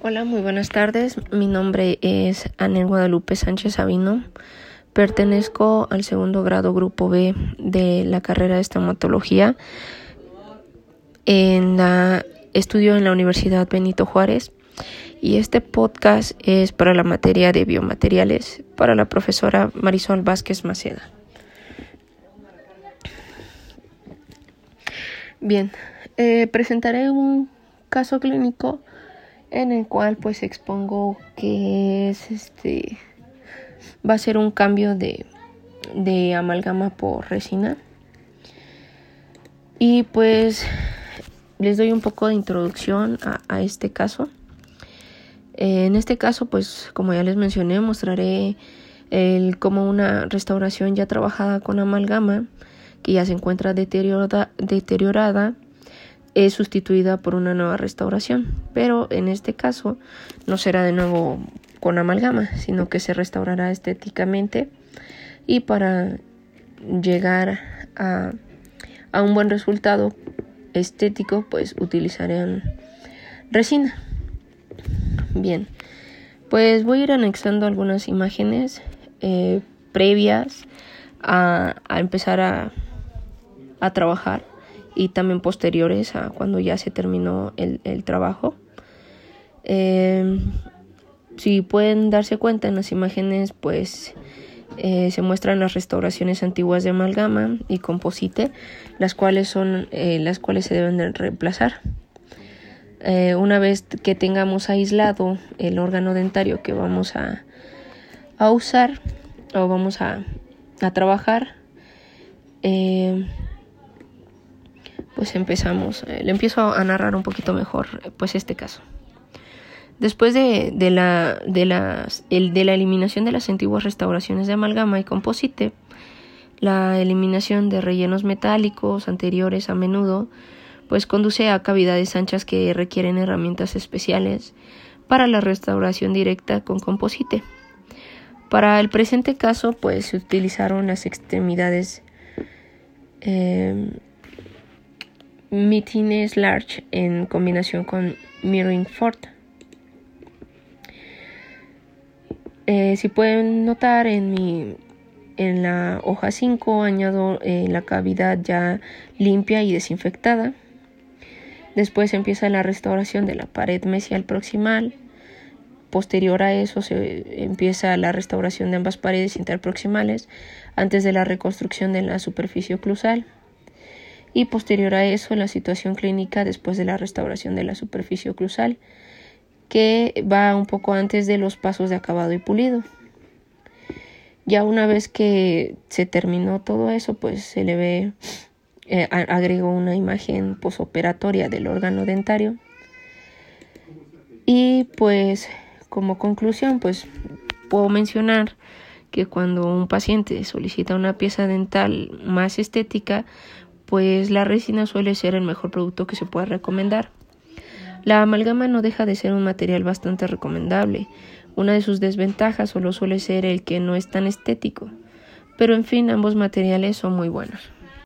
Hola, muy buenas tardes. Mi nombre es Anel Guadalupe Sánchez Sabino. Pertenezco al segundo grado Grupo B de la carrera de estomatología. En la, estudio en la Universidad Benito Juárez y este podcast es para la materia de biomateriales para la profesora Marisol Vázquez Maceda. Bien, eh, presentaré un caso clínico en el cual pues expongo que es este va a ser un cambio de, de amalgama por resina. Y pues les doy un poco de introducción a, este caso. En este caso pues como ya les mencioné mostraré el, como una restauración ya trabajada con amalgama que ya se encuentra deteriorada es sustituida por una nueva restauración, pero en este caso no será de nuevo con amalgama, sino que se restaurará estéticamente y para llegar a, un buen resultado estético pues utilizarán resina. Bien, pues voy a ir anexando algunas imágenes eh, previas a, empezar a trabajar y también posteriores a cuando ya se terminó el, el trabajo. Eh, si pueden darse cuenta en las imágenes, pues eh, se muestran las restauraciones antiguas de amalgama y composite, las cuales son eh, las cuales se deben de reemplazar. Una vez que tengamos aislado el órgano dentario que vamos a, a usar o vamos a, a trabajar, pues empezamos, eh, le empiezo a narrar un poquito mejor pues este caso. Después de, la, de, de la eliminación de las antiguas restauraciones de amalgama y composite, la eliminación de rellenos metálicos anteriores a menudo, pues conduce a cavidades anchas que requieren herramientas especiales para la restauración directa con composite. Para el presente caso, pues se utilizaron las extremidades eh, Mitines Large en combinación con Mirroring Ford. Eh, si pueden notar en mi en la hoja 5 añado eh, la cavidad ya limpia y desinfectada. Después empieza la restauración de la pared mesial proximal. Posterior a eso se empieza la restauración de ambas paredes interproximales antes de la reconstrucción de la superficie oclusal y posterior a eso la situación clínica después de la restauración de la superficie oclusal, que va un poco antes de los pasos de acabado y pulido. Ya una vez que se terminó todo eso, pues se le ve, eh, agrego una imagen posoperatoria del órgano dentario. Y pues como conclusión, pues puedo mencionar que cuando un paciente solicita una pieza dental más estética, pues la resina suele ser el mejor producto que se puede recomendar. La amalgama no deja de ser un material bastante recomendable. Una de sus desventajas solo suele ser el que no es tan estético. Pero en fin, ambos materiales son muy buenos.